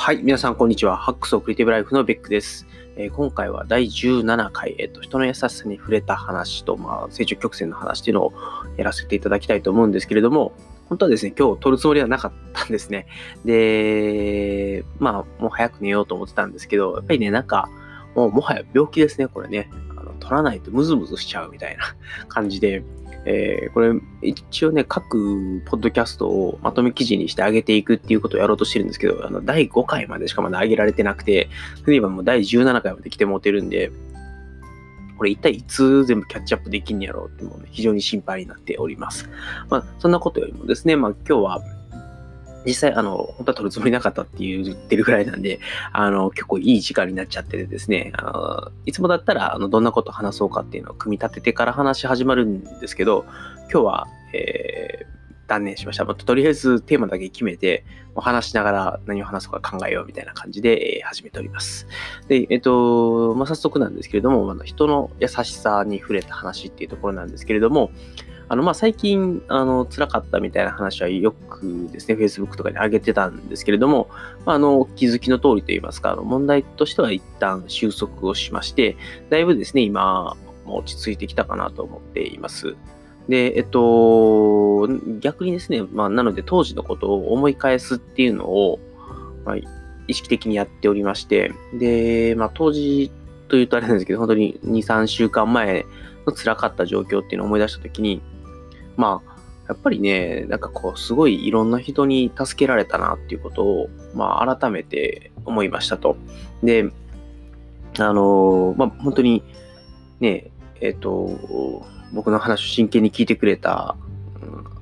はい、皆さん、こんにちは。ハックスオクリティブライフのベックです。えー、今回は第17回、えっ、ー、と、人の優しさに触れた話と、まあ、成長曲線の話っていうのをやらせていただきたいと思うんですけれども、本当はですね、今日撮るつもりはなかったんですね。で、まあ、もう早く寝ようと思ってたんですけど、やっぱりね、なんか、もうもはや病気ですね、これね。あの撮らないとムズムズしちゃうみたいな感じで、えー、これ、一応ね、各ポッドキャストをまとめ記事にして上げていくっていうことをやろうとしてるんですけど、あの、第5回までしかまだ上げられてなくて、例えばもう第17回まで来てもうてるんで、これ一体いつ全部キャッチアップできんやろうってもう、ね、非常に心配になっております。まあ、そんなことよりもですね、まあ今日は、実際、あの、本当は撮るつもりなかったって言ってるぐらいなんで、あの、結構いい時間になっちゃっててですね、あの、いつもだったら、あの、どんなこと話そうかっていうのを組み立ててから話し始まるんですけど、今日は、えー、断念しました。まあ、とりあえずテーマだけ決めて、もう話しながら何を話そうか考えようみたいな感じで、えー、始めております。で、えっ、と、まあ、早速なんですけれども、あの人の優しさに触れた話っていうところなんですけれども、あの、まあ、最近、あの、辛かったみたいな話はよくですね、Facebook とかに上げてたんですけれども、まあ、あの、気づきの通りといいますか、あの、問題としては一旦収束をしまして、だいぶですね、今、落ち着いてきたかなと思っています。で、えっと、逆にですね、まあ、なので当時のことを思い返すっていうのを、まあ、意識的にやっておりまして、で、まあ、当時というとあれなんですけど、本当に2、3週間前の辛かった状況っていうのを思い出したときに、まあ、やっぱりね、なんかこう、すごいいろんな人に助けられたなっていうことを、まあ、改めて思いましたと。で、あのまあ、本当に、ね、えっ、ー、と、僕の話を真剣に聞いてくれた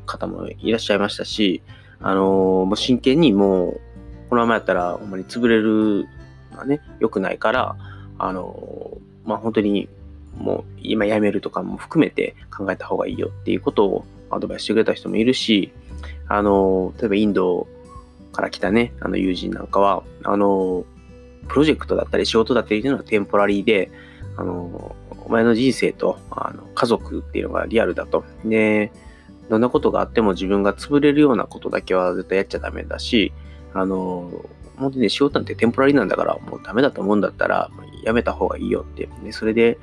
方もいらっしゃいましたし、あのもう真剣にもう、このままやったら、ほんまに潰れるのはね、良くないから、あのまあ、本当にもう今辞めるとかも含めて考えた方がいいよっていうことをアドバイスしてくれた人もいるし、あの、例えばインドから来たね、あの友人なんかは、あの、プロジェクトだったり仕事だったりっていうのはテンポラリーで、あの、お前の人生とあの家族っていうのがリアルだと。で、どんなことがあっても自分が潰れるようなことだけは絶対やっちゃダメだし、あの、本当にね、仕事なんてテンポラリーなんだから、もうダメだと思うんだったら、やめた方がいいよって。で、それで、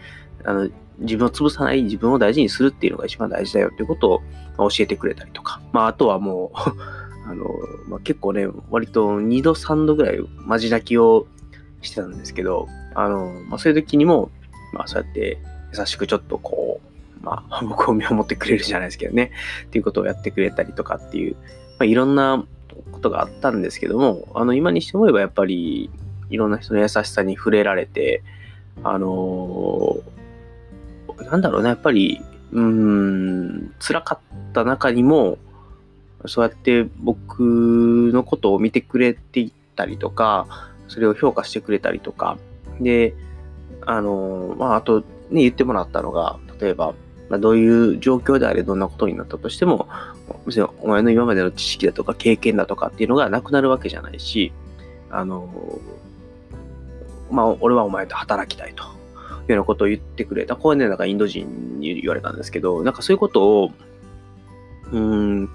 あの、自分を潰さない、自分を大事にするっていうのが一番大事だよっていうことを教えてくれたりとか。まあ、あとはもう あの、まあ、結構ね、割と2度3度ぐらいマジ泣きをしてたんですけど、あの、まあ、そういう時にも、まあ、そうやって優しくちょっとこう、まあ、僕を見守ってくれるじゃないですけどね、っていうことをやってくれたりとかっていう、まあ、いろんなことがあったんですけども、あの、今にして思えばやっぱり、いろんな人の優しさに触れられて、あのー、なんだろうね、やっぱり、うーん、辛かった中にも、そうやって僕のことを見てくれていったりとか、それを評価してくれたりとか、で、あの、まあ、あと、ね、言ってもらったのが、例えば、まあ、どういう状況であれどんなことになったとしても、別にお前の今までの知識だとか経験だとかっていうのがなくなるわけじゃないし、あのまあ、俺はお前と働きたいと。いうようなことを言ってくれた。これね、なんかインド人に言われたんですけど、なんかそういうことを、うん、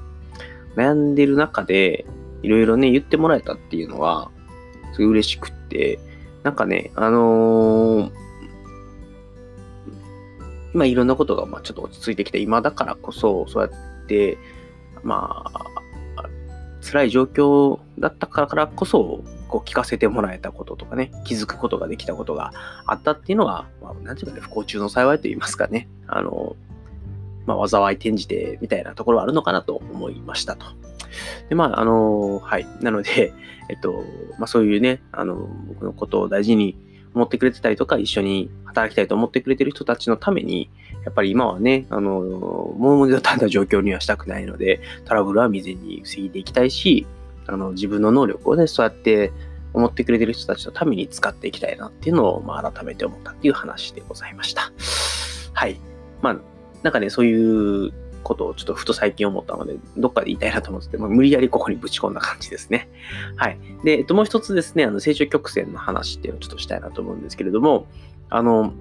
悩んでる中で、いろいろね、言ってもらえたっていうのは、すごい嬉しくって、なんかね、あのー、今いろんなことが、まあちょっと落ち着いてきて、今だからこそ、そうやって、まあ、辛い状況だったからこそ、こう聞かせてもらえたこととかね、気づくことができたことがあったっていうのは、まあ、なんていうかね、不幸中の幸いと言いますかね、あの、まあ、災い転じてみたいなところはあるのかなと思いましたと。で、まあ、あの、はい。なので、えっと、まあ、そういうね、あの、僕のことを大事に思ってくれてたりとか、一緒に働きたいと思ってくれてる人たちのために、やっぱり今はね、あの、もう二度とあんな状況にはしたくないので、トラブルは未然に防いでいきたいし、あの、自分の能力をね、そうやって思ってくれてる人たちのために使っていきたいなっていうのを、まあ、改めて思ったっていう話でございました。はい。まあ、なんかね、そういうことをちょっとふと最近思ったので、どっかで言いたいなと思ってて、まあ、無理やりここにぶち込んだ感じですね。はい。で、えっと、もう一つですね、あの、成長曲線の話っていうのをちょっとしたいなと思うんですけれども、あの、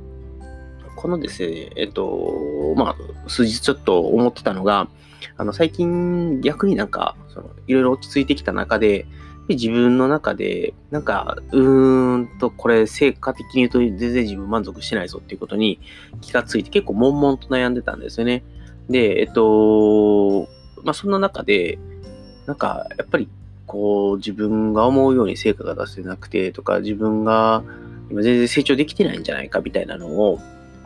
このですね、えっと、まあ、数日ちょっと思ってたのが、あの、最近逆になんか、その、いろいろ落ち着いてきた中で、り自分の中で、なんか、うーんと、これ、成果的に言うと全然自分満足してないぞっていうことに気がついて、結構悶々と悩んでたんですよね。で、えっと、まあ、そんな中で、なんか、やっぱり、こう、自分が思うように成果が出せなくてとか、自分が今全然成長できてないんじゃないかみたいなのを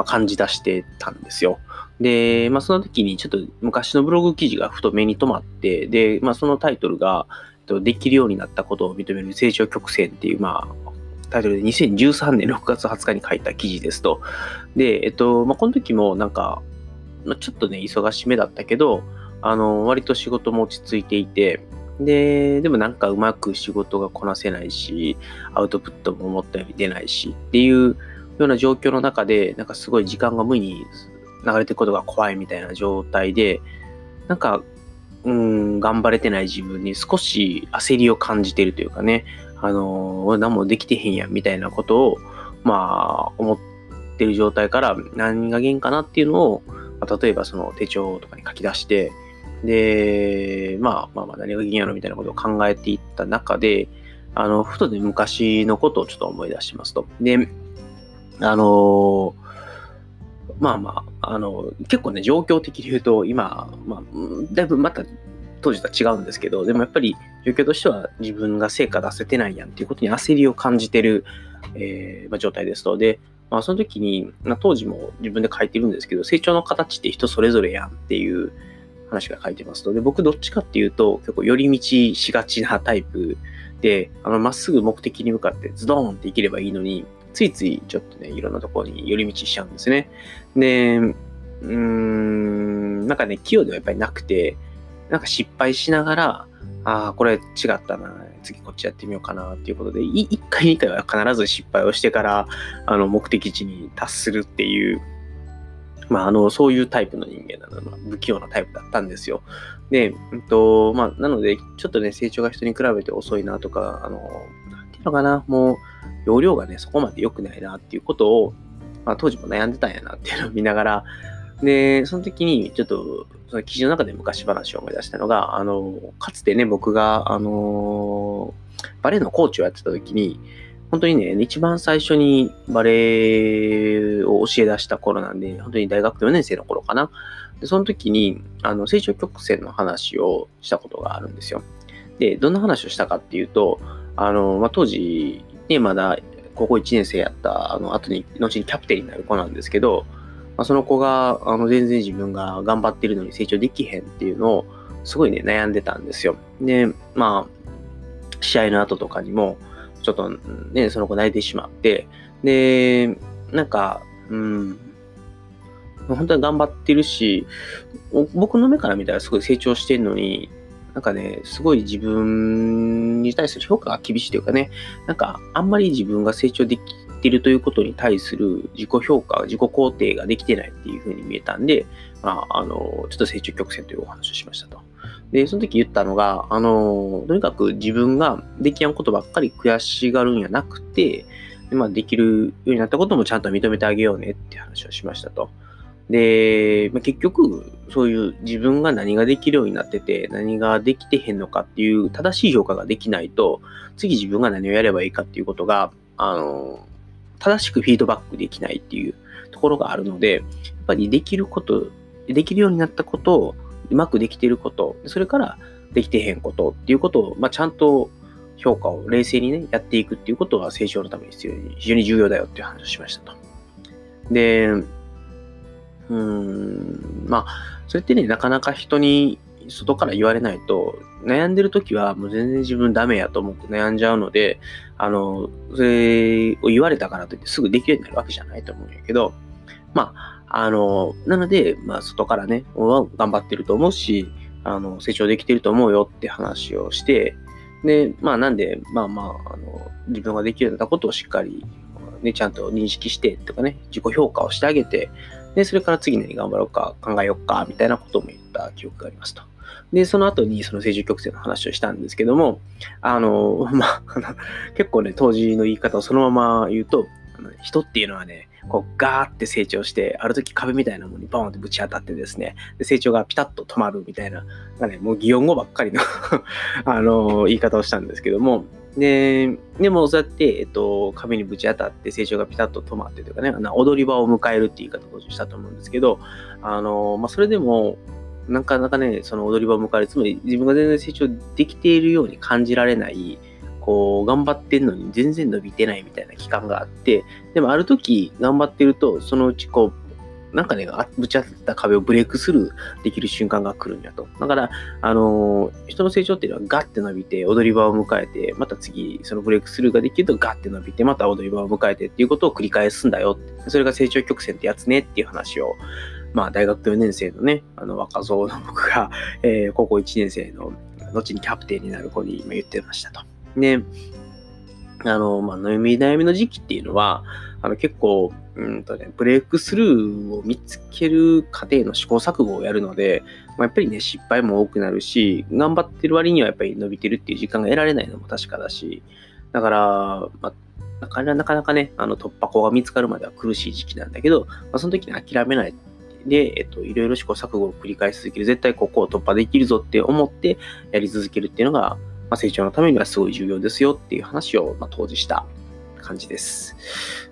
感じ出してたんですよ。で、まあ、その時にちょっと昔のブログ記事がふと目に留まって、で、まあ、そのタイトルが、できるようになったことを認める成長曲線っていう、まあ、タイトルで2013年6月20日に書いた記事ですと。で、えっと、まあ、この時もなんか、まちょっとね、忙しめだったけど、あの、割と仕事も落ち着いていて、で、でもなんかうまく仕事がこなせないし、アウトプットも思ったより出ないしっていうような状況の中で、なんかすごい時間が無に流れていくことが怖いみたいな状態で、なんかうん、頑張れてない自分に少し焦りを感じてるというかね、あの、何もできてへんやんみたいなことを、まあ、思ってる状態から何が原因かなっていうのを、まあ、例えばその手帳とかに書き出して、で、まあ、まあまあ何が原因やろみたいなことを考えていった中で、あの、ふとね、昔のことをちょっと思い出しますと。で、あのまあまあ、あの、結構ね、状況的に言うと、今、まあ、だいぶまた当時とは違うんですけど、でもやっぱり状況としては自分が成果出せてないやんっていうことに焦りを感じてる、えー、まあ、状態ですので、まあ、その時に、まあ、当時も自分で書いてるんですけど、成長の形って人それぞれやんっていう話が書いてますので、僕どっちかっていうと、結構寄り道しがちなタイプで、あの、まっすぐ目的に向かってズドンって生きればいいのに、ついついちょっとね、いろんなところに寄り道しちゃうんですね。で、うーん、なんかね、器用ではやっぱりなくて、なんか失敗しながら、ああ、これ違ったな、次こっちやってみようかなっていうことで、1回2回は必ず失敗をしてから、あの、目的地に達するっていう、まあ、あの、そういうタイプの人間なの、ま、不器用なタイプだったんですよ。で、うんと、まあ、なので、ちょっとね、成長が人に比べて遅いなとか、あの、なんていうのかな、もう、容量がね、そこまで良くないなっていうことを、まあ、当時も悩んでたんやなっていうのを見ながら、で、その時にちょっと、その記事の中で昔話を思い出したのが、あの、かつてね、僕が、あの、バレエのコーチをやってた時に、本当にね、一番最初にバレエを教え出した頃なんで、本当に大学4年生の頃かな。で、その時に、あの、成長曲線の話をしたことがあるんですよ。で、どんな話をしたかっていうと、あの、まあ、当時、ね、まだ高校1年生やったあの後に、後にキャプテンになる子なんですけど、まあ、その子があの全然自分が頑張ってるのに成長できへんっていうのをすごいね悩んでたんですよ。で、まあ、試合の後とかにも、ちょっとね、その子泣いてしまって、で、なんか、うん、本当に頑張ってるし、僕の目から見たらすごい成長してるのに、なんかね、すごい自分に対する評価が厳しいというかね、なんかあんまり自分が成長できってるということに対する自己評価、自己肯定ができてないっていう風に見えたんで、まあ、あの、ちょっと成長曲線というお話をしましたと。で、その時言ったのが、あの、とにかく自分ができやんことばっかり悔しがるんやなくて、まあ、できるようになったこともちゃんと認めてあげようねって話をしましたと。で、まあ、結局、そういう自分が何ができるようになってて、何ができてへんのかっていう正しい評価ができないと、次自分が何をやればいいかっていうことが、あの、正しくフィードバックできないっていうところがあるので、やっぱりできること、できるようになったことを、うまくできていること、それからできてへんことっていうことを、まあ、ちゃんと評価を冷静にね、やっていくっていうことが成長のために必要に、非常に重要だよっていう話をしましたと。で、うーん、まあ、それってね、なかなか人に外から言われないと、悩んでる時はもう全然自分ダメやと思って悩んじゃうので、あの、それを言われたからといってすぐできるようになるわけじゃないと思うんやけど、まあ、あの、なので、まあ、外からね、頑張ってると思うし、あの、成長できてると思うよって話をして、で、まあ、なんで、まあまあ、あの、自分ができるようなことをしっかり、ね、ちゃんと認識してとかね、自己評価をしてあげて、で、それから次何頑張ろうか、考えようか、みたいなことも言った記憶がありますと。で、その後にその成長曲線の話をしたんですけども、あの、まあ、結構ね、当時の言い方をそのまま言うと、人っていうのはね、こうガーって成長して、ある時壁みたいなものにバーンってぶち当たってですね、で成長がピタッと止まるみたいな、なね、もう擬音語ばっかりの あの言い方をしたんですけども、で、でもそうやって、えっと、壁にぶち当たって成長がピタッと止まってというかね、踊り場を迎えるっていう言い方をしたと思うんですけど、あの、まあ、それでも、なかなかね、その踊り場を迎える、つまり自分が全然成長できているように感じられない、こう、頑張ってんのに全然伸びてないみたいな期間があって、でもある時頑張ってると、そのうちこう、なんかね、ぶち当たった壁をブレイクスルーできる瞬間が来るんやと。だから、あのー、人の成長っていうのはガッて伸びて、踊り場を迎えて、また次、そのブレイクスルーができるとガッて伸びて、また踊り場を迎えてっていうことを繰り返すんだよ。それが成長曲線ってやつねっていう話を、まあ、大学4年生のね、あの、若造の僕が、えー、高校1年生の、後にキャプテンになる子に今言ってましたと。で、あの、まあ、悩み悩みの時期っていうのは、あの、結構、うんとね、ブレイクスルーを見つける過程の試行錯誤をやるので、まあ、やっぱりね、失敗も多くなるし、頑張ってる割にはやっぱり伸びてるっていう時間が得られないのも確かだし、だから、まあ、なかなかね、あの突破口が見つかるまでは苦しい時期なんだけど、まあ、その時に諦めないで、えっと、いろいろ試行錯誤を繰り返し続ける。絶対ここを突破できるぞって思ってやり続けるっていうのが、まあ、成長のためにはすごい重要ですよっていう話を、まあ、当時した感じです。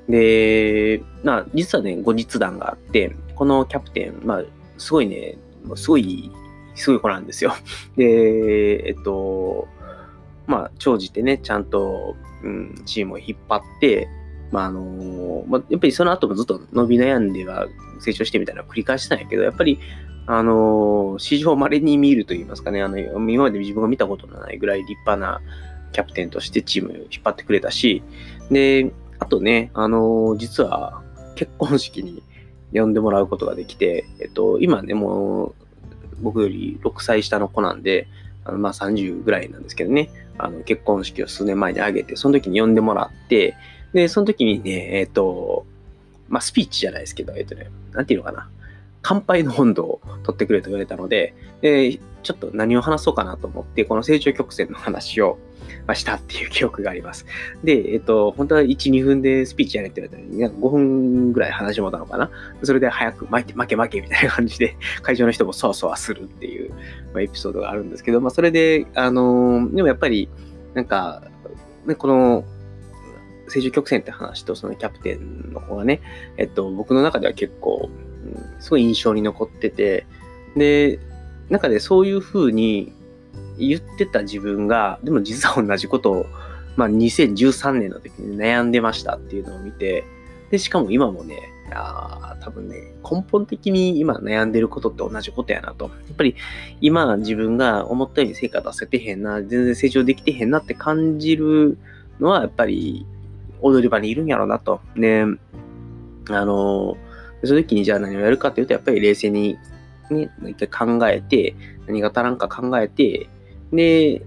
で、まあ、実はね、後日談があって、このキャプテン、まあ、すごいね、すごい、すごい子なんですよ。で、えっと、まあ、長じてね、ちゃんと、うん、チームを引っ張って、まあ、あの、まあ、やっぱりその後もずっと伸び悩んでは成長してみたいなのを繰り返してたんやけど、やっぱり、あの、史上稀に見ると言いますかね、あの、今まで自分が見たことのないぐらい立派なキャプテンとしてチームを引っ張ってくれたし、で、あとね、あの、実は結婚式に呼んでもらうことができて、えっと、今ね、もう、僕より6歳下の子なんで、あのまあ30ぐらいなんですけどね、あの結婚式を数年前に挙げて、その時に呼んでもらって、で、その時にね、えっ、と、まあスピーチじゃないですけど、えっ、とね、なんていうのかな、乾杯の温度を取ってくれと言われたので、で、ちょっと何を話そうかなと思って、この成長曲線の話をましたっていう記憶があります。で、えっと、本当は1、2分でスピーチやれって言われたのに、5分ぐらい話しもたのかな。それで早く負け負け負けみたいな感じで、会場の人もそわそわするっていう、まあ、エピソードがあるんですけど、まあ、それで、あのー、でもやっぱり、なんか、ね、この、成長曲線って話とそのキャプテンの子がね、えっと、僕の中では結構、すごい印象に残ってて、で、中でそういう風に言ってた自分が、でも実は同じことを、まあ、2013年の時に悩んでましたっていうのを見て、で、しかも今もね、あ多分ね、根本的に今悩んでることって同じことやなと。やっぱり今自分が思ったように成果出せてへんな、全然成長できてへんなって感じるのは、やっぱり踊り場にいるんやろうなと。ね、あの、その時にじゃあ何をやるかっていうと、やっぱり冷静にね、一回考えて、何が足らんか考えて、で、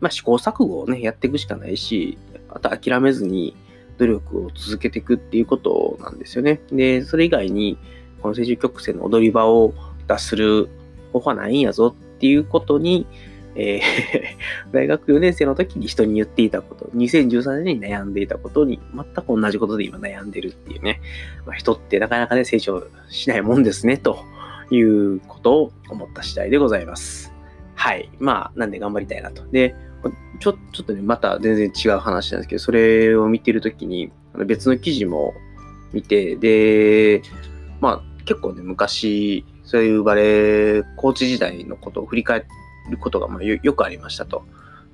まあ、試行錯誤をね、やっていくしかないし、あと諦めずに努力を続けていくっていうことなんですよね。で、それ以外に、この成長曲線の踊り場を脱する方法はないんやぞっていうことに、えー 大学4年生の時に人に言っていたこと、2013年に悩んでいたことに全く同じことで今悩んでるっていうね、まあ、人ってなかなかね、成長しないもんですね、ということを思った次第でございます。はい。まあ、なんで頑張りたいなと。で、ちょちょっとね、また全然違う話なんですけど、それを見てるときに、別の記事も見て、で、まあ、結構ね、昔、そういうバレーコーチ時代のことを振り返ってることがまあよくありましたと。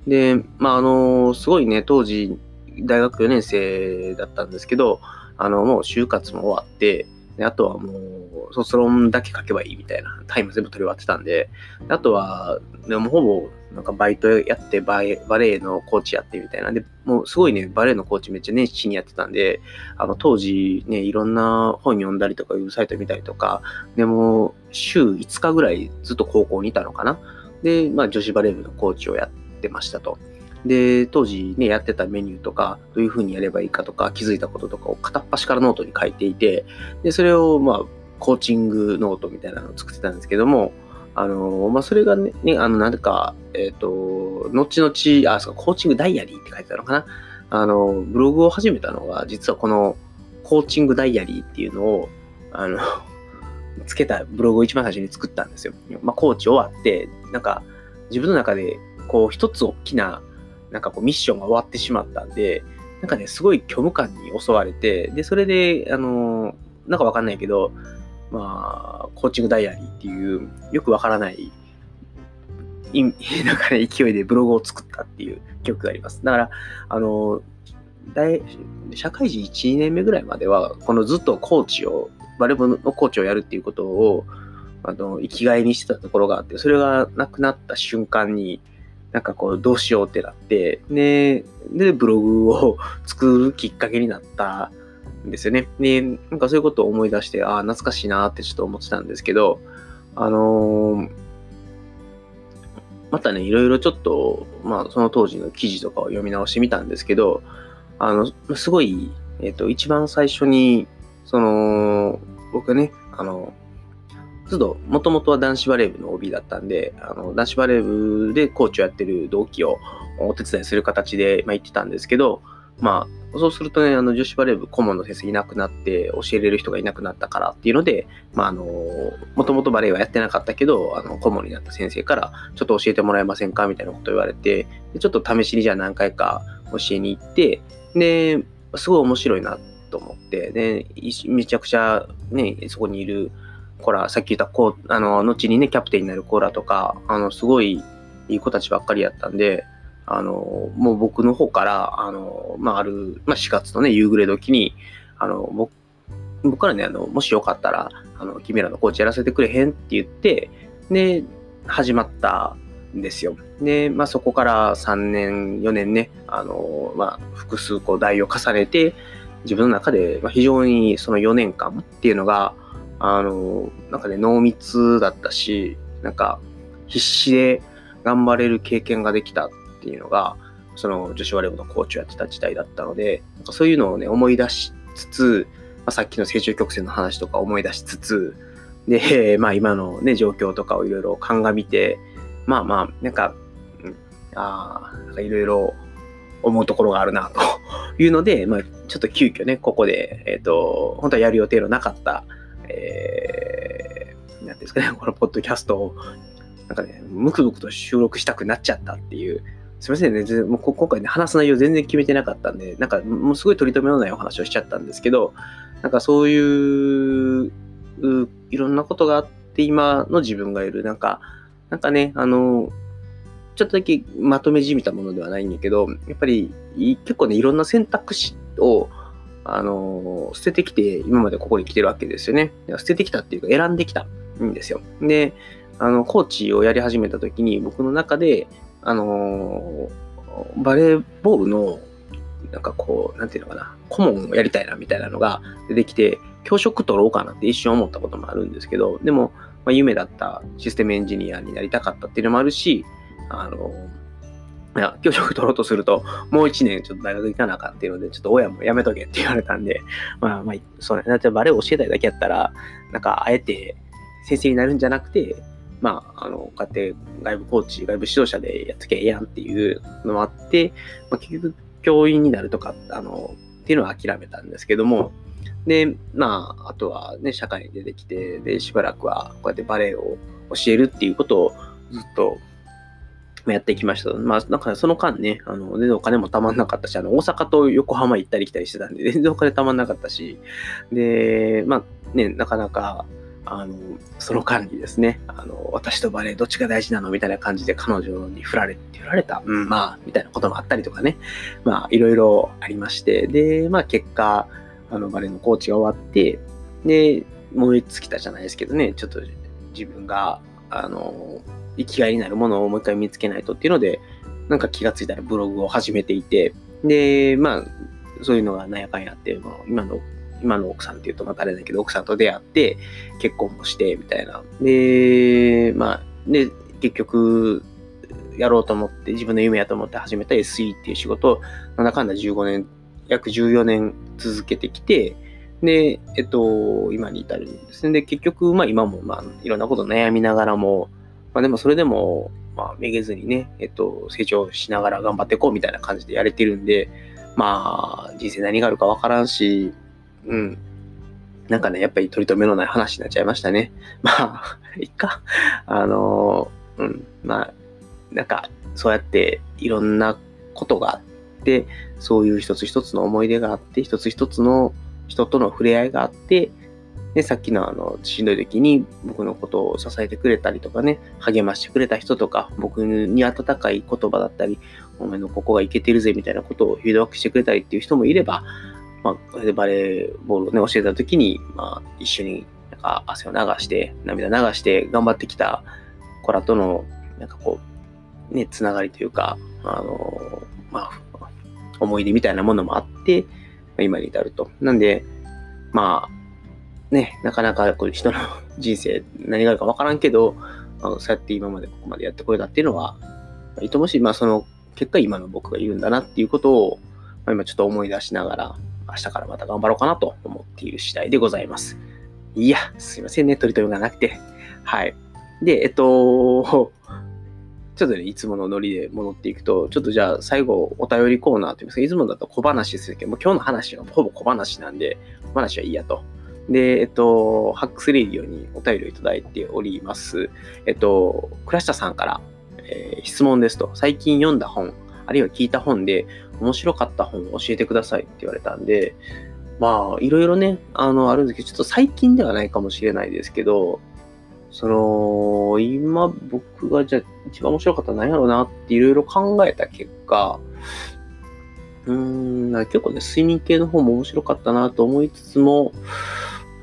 で、まあ、あの、すごいね、当時、大学4年生だったんですけど、あの、もう就活も終わって、であとはもう、卒論だけ書けばいいみたいな、タイム全部取り終わってたんで、あとは、でもほぼ、なんかバイトやってバレーのコーチやってみたいな。で、もうすごいね、バレーのコーチめっちゃ熱心にやってたんで、あの、当時ね、いろんな本読んだりとか、ウェブサイト見たりとか、でも、週5日ぐらいずっと高校にいたのかな。で、まあ、女子バレー部のコーチをやってましたと。で、当時ね、やってたメニューとか、どういう風にやればいいかとか、気づいたこととかを片っ端からノートに書いていて、で、それを、まあ、コーチングノートみたいなのを作ってたんですけども、あの、まあ、それがね、あの、なんか、えっ、ー、と、後々、あ、そう、コーチングダイアリーって書いてたのかな。あの、ブログを始めたのが、実はこの、コーチングダイアリーっていうのを、あの、つけたブログを一番最初に作ったんですよ。まあ、コーチ終わって、なんか、自分の中で、こう、一つ大きな、なんかこう、ミッションが終わってしまったんで、なんかね、すごい虚無感に襲われて、で、それで、あの、なんかわかんないけど、まあ、コーチングダイアリーっていう、よくわからない、い なんかね、勢いでブログを作ったっていう記憶があります。だから、あの、大社会人1、2年目ぐらいまでは、このずっとコーチを、バレーボールのコーチをやるっていうことを、あの、生きがいにしてたところがあって、それがなくなった瞬間に、なんかこう、どうしようってなって、で、で、ブログを 作るきっかけになったんですよね。で、なんかそういうことを思い出して、ああ、懐かしいなってちょっと思ってたんですけど、あのー、またね、いろいろちょっと、まあ、その当時の記事とかを読み直してみたんですけど、あの、すごい、えっ、ー、と、一番最初に、その、僕ね、あの、ちょっと、もともとは男子バレー部の OB だったんで、あの、男子バレー部でコーチをやってる同期をお手伝いする形で、まあ、行ってたんですけど、まあ、そうするとね、あの、女子バレー部顧問の先生いなくなって、教えれる人がいなくなったからっていうので、まあ、あの、もともとバレーはやってなかったけど、あの、顧問になった先生から、ちょっと教えてもらえませんかみたいなこと言われて、でちょっと試しにじゃあ何回か教えに行って、で、すごい面白いなってと思って、で、めちゃくちゃね、そこにいるコラ、さっき言ったこう、あの、後にね、キャプテンになるコーラとか、あの、すごいいい子たちばっかりやったんで、あの、もう僕の方から、あの、まあ、ある、まあ、4月のね、夕暮れ時に、あの、僕、僕からね、あの、もしよかったら、あの、君らのコーチやらせてくれへんって言って、で、始まったんですよ。で、まあ、そこから3年、4年ね、あの、まあ、複数こう代を重ねて、自分の中で、非常にその4年間っていうのが、あの、なんかね、濃密だったし、なんか、必死で頑張れる経験ができたっていうのが、その女子バレーのコーチをやってた時代だったので、なんかそういうのをね、思い出しつつ、まあ、さっきの成長曲線の話とか思い出しつつ、で、まあ今のね、状況とかをいろいろ鑑みて、まあまあ、なんか、ああ、なんかいろいろ思うところがあるな、というので、まあ、ちょっと急遽ね、ここで、えっ、ー、と、本当はやる予定のなかった、えー、なんですかね、このポッドキャストを、なんかね、ムクムクと収録したくなっちゃったっていう、すいませんね、もう今回ね、話す内容全然決めてなかったんで、なんか、もうすごい取り留めのないお話をしちゃったんですけど、なんかそういう、いろんなことがあって、今の自分がいる、なんか、なんかね、あの、ちょっとだけまとめじみたものではないんだけど、やっぱり結構ね、いろんな選択肢を、あの、捨ててきて、今までここに来てるわけですよね。捨ててきたっていうか、選んできたんですよ。で、あの、コーチをやり始めた時に、僕の中で、あの、バレーボールの、なんかこう、なんていうのかな、顧問をやりたいなみたいなのが出てきて、教職取ろうかなって一瞬思ったこともあるんですけど、でも、まあ、夢だったシステムエンジニアになりたかったっていうのもあるし、あの、いや、教職取ろうとすると、もう一年ちょっと大学行かなあかんっていうので、ちょっと親もやめとけって言われたんで、まあまあ、そうね、だってバレエ教えたいだけやったら、なんか、あえて先生になるんじゃなくて、まあ、あの、こうやって外部コーチ、外部指導者でやっつけええやんっていうのもあって、まあ、結局、教員になるとか、あの、っていうのは諦めたんですけども、で、まあ、あとはね、社会に出てきて、で、しばらくはこうやってバレエを教えるっていうことをずっとやってきました。まあ、なんかその間ね、あの、全然お金もたまんなかったし、あの、大阪と横浜行ったり来たりしてたんで、全然お金たまんなかったし、で、まあね、なかなか、あの、その間にですね、あの、私とバレエどっちが大事なのみたいな感じで彼女に振られて、振られた、うん、まあ、みたいなこともあったりとかね、まあ、いろいろありまして、で、まあ、結果、あの、バレーのコーチが終わって、で、燃え尽きたじゃないですけどね、ちょっと自分が、あの、生きがいになるものをもう一回見つけないとっていうので、なんか気がついたらブログを始めていて、で、まあ、そういうのがなんやかんやって、まあ、今の、今の奥さんっていうとまたあれだけど、奥さんと出会って、結婚もして、みたいな。で、まあ、で、結局、やろうと思って、自分の夢やと思って始めた SE っていう仕事を、なんだかんだ15年約14年続けてきて、で、えっと、今に至るんですね。で、結局、まあ今も、まあ、いろんなこと悩みながらも、まあでもそれでも、まあ、めげずにね、えっと、成長しながら頑張っていこうみたいな感じでやれてるんで、まあ、人生何があるかわからんし、うん。なんかね、やっぱり取り留めのない話になっちゃいましたね。まあ、いっか。あの、うん。まあ、なんか、そうやっていろんなことがあって、そういう一つ一つの思い出があって、一つ一つの人との触れ合いがあって、で、さっきのあの、しんどい時に僕のことを支えてくれたりとかね、励ましてくれた人とか、僕に温かい言葉だったり、お前のここがいけてるぜみたいなことをフィードバックしてくれたりっていう人もいれば、まあ、バレーボールをね、教えた時に、まあ、一緒になんか汗を流して、涙流して頑張ってきた子らとの、なんかこう、ね、つながりというか、あの、まあ、思い出みたいなものもあって、今に至ると。なんで、まあ、ね、なかなかこう人の 人生何があるかわからんけど、あそうやって今までここまでやってこれたっていうのは、いともし、まあその結果今の僕がいるんだなっていうことを、まあ、今ちょっと思い出しながら、明日からまた頑張ろうかなと思っている次第でございます。いや、すいませんね、取り留めがなくて。はい。で、えっと、ちょっとね、いつものノリで戻っていくと、ちょっとじゃあ最後お便りコーナーといいますか、いつもだと小話するけど、も今日の話はほぼ小話なんで、小話はいいやと。で、えっと、ハックスレディオにお便りをいただいております。えっと、倉下さんから、えー、質問ですと、最近読んだ本、あるいは聞いた本で面白かった本を教えてくださいって言われたんで、まあ、いろいろね、あの、あるんですけど、ちょっと最近ではないかもしれないですけど、その、今僕がじゃあ一番面白かったのは何やろうなっていろいろ考えた結果、うーん、結構ね、睡眠系の方も面白かったなと思いつつも、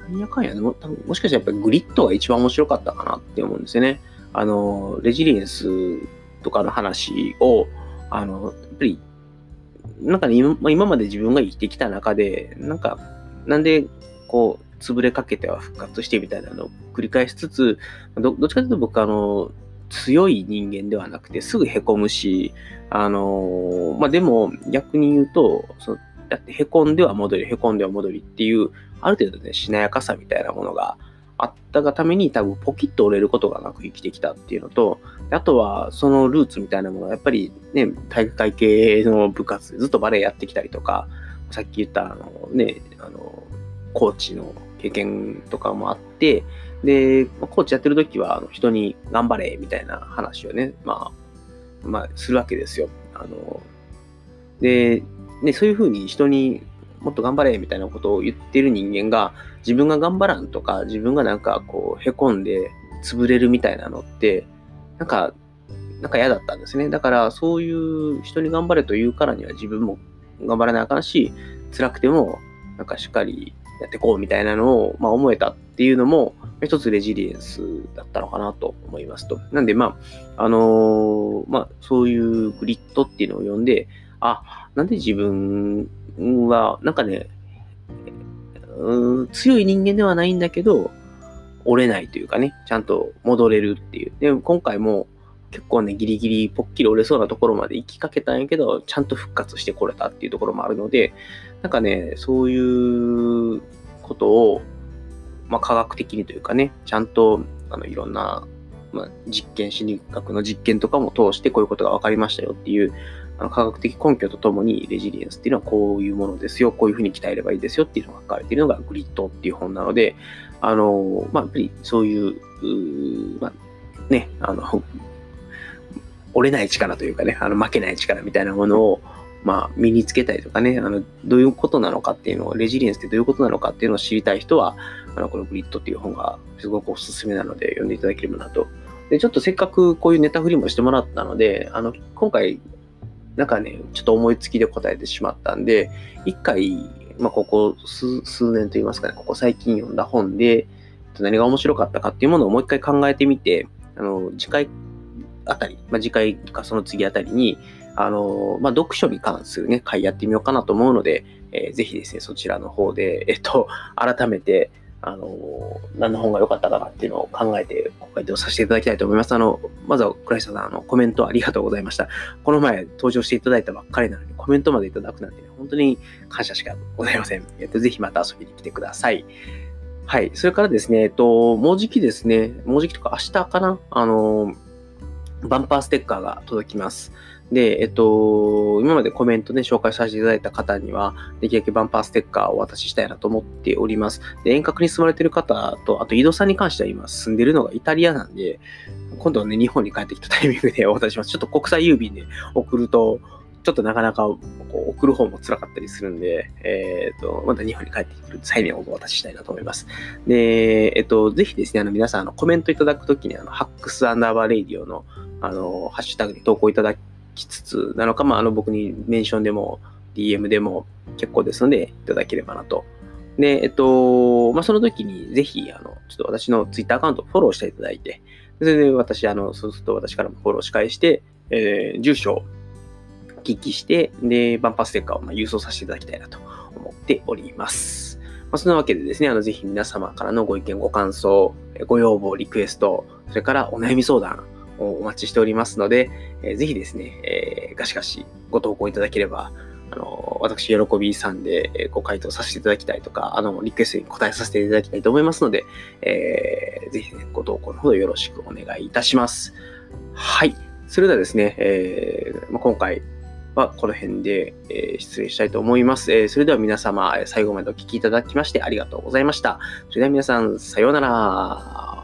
何やかんやね、ももしかしたらやっぱりグリッドが一番面白かったかなって思うんですよね。あの、レジリエンスとかの話を、あの、やっぱり、なんかね、今今まで自分が生きてきた中で、なんか、なんで、こう、潰れかけては復活してみたいなのを繰り返しつつ、どどっちかというと僕あの、強い人間ではなくてすぐ凹むし、あのまあ、でも逆に言うと、そのだって凹んでは戻り、凹んでは戻りっていう、ある程度ね、しなやかさみたいなものがあったがために多分ポキッと折れることがなく生きてきたっていうのと、あとはそのルーツみたいなものはやっぱりね、体育会系の部活ずっとバレエやってきたりとか、さっき言ったあのね、あの、コーチの経験とかもあって、で、コーチやってる時は、人に頑張れ、みたいな話をね、まあ、まあ、するわけですよ。あの、で、ね、そういうふうに人にもっと頑張れ、みたいなことを言ってる人間が、自分が頑張らんとか、自分がなんかこう、へこんで潰れるみたいなのって、なんか、なんか嫌だったんですね。だから、そういう人に頑張れと言うからには自分も頑張らなあかんし、辛くても、なんかしっかりやっていこうみたいなのを、まあ、思えたっていうのも、一つレジリエンスだったのかなと思いますと。なんで、まあ、あのー、まあ、そういうグリッドっていうのを読んで、あ、なんで自分は、なんかね、強い人間ではないんだけど、折れないというかね、ちゃんと戻れるっていう。で、今回も結構ね、ギリギリぽっきり折れそうなところまで行きかけたんやけど、ちゃんと復活してこれたっていうところもあるので、なんかね、そういうことを、まあ、科学的にというかね、ちゃんとあのいろんな、まあ、実験、心理学の実験とかも通してこういうことが分かりましたよっていう科学的根拠とともにレジリエンスっていうのはこういうものですよ、こういうふうに鍛えればいいですよっていうのが書かれているのがグリッドっていう本なので、あの、まあ、やっぱりそういう、うまあ、ね、あの、折れない力というかね、あの負けない力みたいなものを、まあ、身につけたりとかね、あの、どういうことなのかっていうのを、レジリエンスってどういうことなのかっていうのを知りたい人は、あの、このグリッドっていう本がすごくおすすめなので、読んでいただければなと。で、ちょっとせっかくこういうネタ振りもしてもらったので、あの、今回、なんかね、ちょっと思いつきで答えてしまったんで、一回、まあ、ここ数年といいますかね、ここ最近読んだ本で、何が面白かったかっていうものをもう一回考えてみて、あの、次回あたり、まあ、次回かその次あたりに、あの、まあ、読書に関するね、回やってみようかなと思うので、えー、ぜひですね、そちらの方で、えっと、改めて、あの、何の本が良かったかなっていうのを考えて、ご回答させていただきたいと思います。あの、まずは、倉下さん、あの、コメントありがとうございました。この前登場していただいたばっかりなのに、コメントまでいただくなんて、ね、本当に感謝しかございません。えっと、ぜひまた遊びに来てください。はい。それからですね、えっと、もうじきですね、もうじきとか明日かな？あの、バンパーステッカーが届きます。で、えっと、今までコメントで、ね、紹介させていただいた方には、できるだけバンパーステッカーをお渡ししたいなと思っております。で、遠隔に住まれている方と、あと井戸さんに関しては今住んでるのがイタリアなんで、今度はね、日本に帰ってきたタイミングで お渡しします。ちょっと国際郵便で送ると、ちょっとなかなかこう送る方も辛かったりするんで、えっ、ー、と、また日本に帰ってくる際にお渡ししたいなと思います。で、えっ、と、ぜひですね、あの、皆さん、あの、コメントいただくときに、あの、ハックスアンダーバーレイディオの、あの、ハッシュタグに投稿いただきつつなのか、まあ、あの、僕にメンションでも、DM でも結構ですので、いただければなと。で、えっと、まあ、その時に、ぜひ、あの、ちょっと私の Twitter アカウントフォローしていただいて、それで私、あの、そうすると私からもフォローし返して、えー、住所を聞きして、で、バンパステッカーをま郵送させていただきたいなと思っております。まあ、そんなわけでですね、あの、ぜひ皆様からのご意見、ご感想、ご要望、リクエスト、それからお悩み相談お待ちしておりますので、えー、ぜひですね、えー、ガシガシご投稿いただければ、あの、私、喜びさんでご回答させていただきたいとか、あの、リクエストに答えさせていただきたいと思いますので、えー、ぜひね、ご投稿のほどよろしくお願いいたします。はい。それではですね、えー、まあ、今回、はこの辺で、え失礼したいと思います。えそれでは皆様、最後までお聴きいただきましてありがとうございました。それでは皆さん、さようなら。